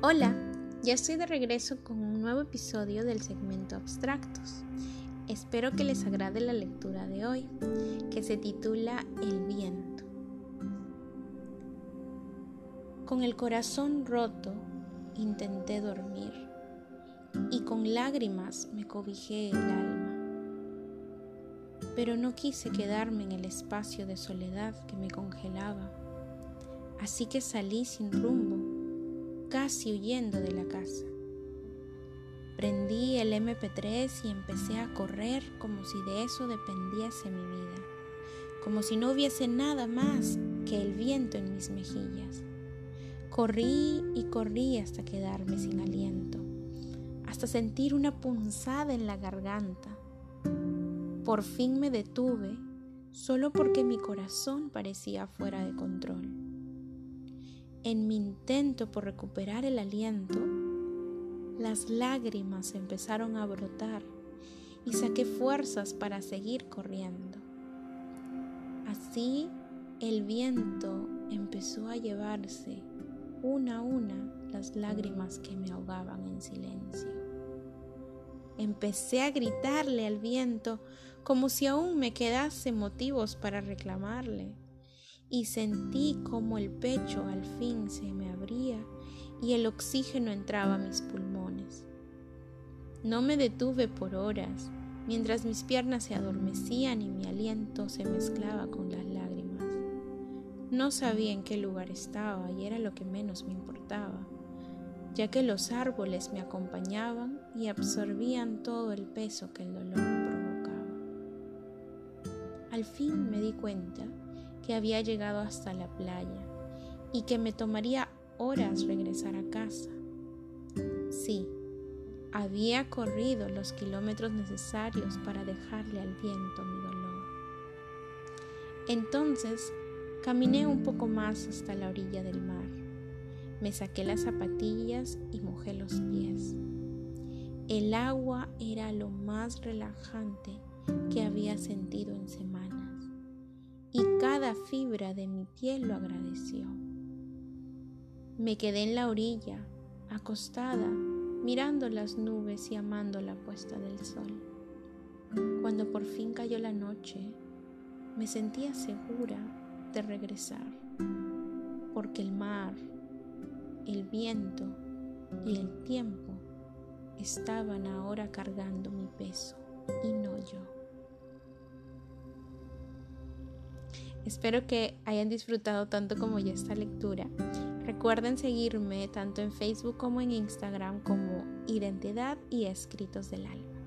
Hola, ya estoy de regreso con un nuevo episodio del segmento Abstractos. Espero que les agrade la lectura de hoy, que se titula El viento. Con el corazón roto intenté dormir y con lágrimas me cobijé el alma. Pero no quise quedarme en el espacio de soledad que me congelaba, así que salí sin rumbo, casi huyendo de la casa. Prendí el MP3 y empecé a correr como si de eso dependiese mi vida, como si no hubiese nada más que el viento en mis mejillas. Corrí y corrí hasta quedarme sin aliento, hasta sentir una punzada en la garganta. Por fin me detuve solo porque mi corazón parecía fuera de control. En mi intento por recuperar el aliento, las lágrimas empezaron a brotar y saqué fuerzas para seguir corriendo. Así el viento empezó a llevarse una a una las lágrimas que me ahogaban en silencio. Empecé a gritarle al viento como si aún me quedase motivos para reclamarle y sentí como el pecho al fin se me abría y el oxígeno entraba a mis pulmones. No me detuve por horas, mientras mis piernas se adormecían y mi aliento se mezclaba con las lágrimas. No sabía en qué lugar estaba y era lo que menos me importaba, ya que los árboles me acompañaban y absorbían todo el peso que el dolor provocaba. Al fin me di cuenta que había llegado hasta la playa y que me tomaría horas regresar a casa. Sí, había corrido los kilómetros necesarios para dejarle al viento mi dolor. Entonces caminé un poco más hasta la orilla del mar. Me saqué las zapatillas y mojé los pies. El agua era lo más relajante que había sentido en semanas y cada fibra de mi piel lo agradeció. Me quedé en la orilla, acostada, mirando las nubes y amando la puesta del sol. Cuando por fin cayó la noche, me sentía segura de regresar, porque el mar, el viento y el tiempo estaban ahora cargando mi peso y no yo. Espero que hayan disfrutado tanto como yo esta lectura Recuerden seguirme tanto en Facebook como en Instagram como Identidad y Escritos del Alma.